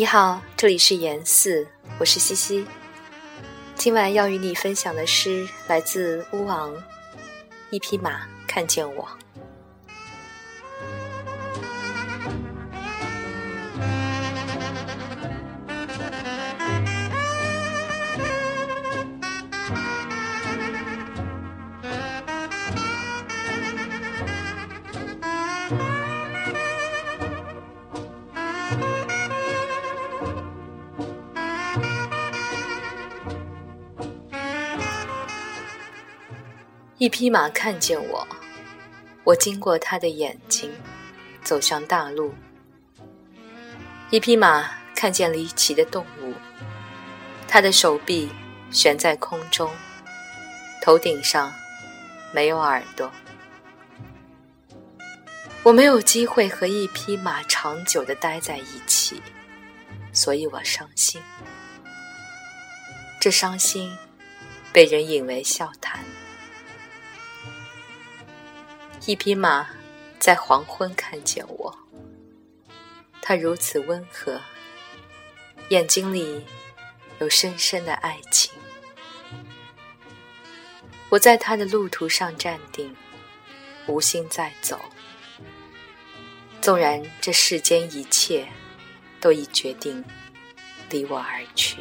你好，这里是言四，我是西西。今晚要与你分享的诗来自乌昂，一匹马看见我。一匹马看见我，我经过他的眼睛，走向大路。一匹马看见离奇的动物，它的手臂悬在空中，头顶上没有耳朵。我没有机会和一匹马长久的待在一起，所以我伤心。这伤心被人引为笑谈。一匹马在黄昏看见我，它如此温和，眼睛里有深深的爱情。我在它的路途上站定，无心再走。纵然这世间一切都已决定离我而去。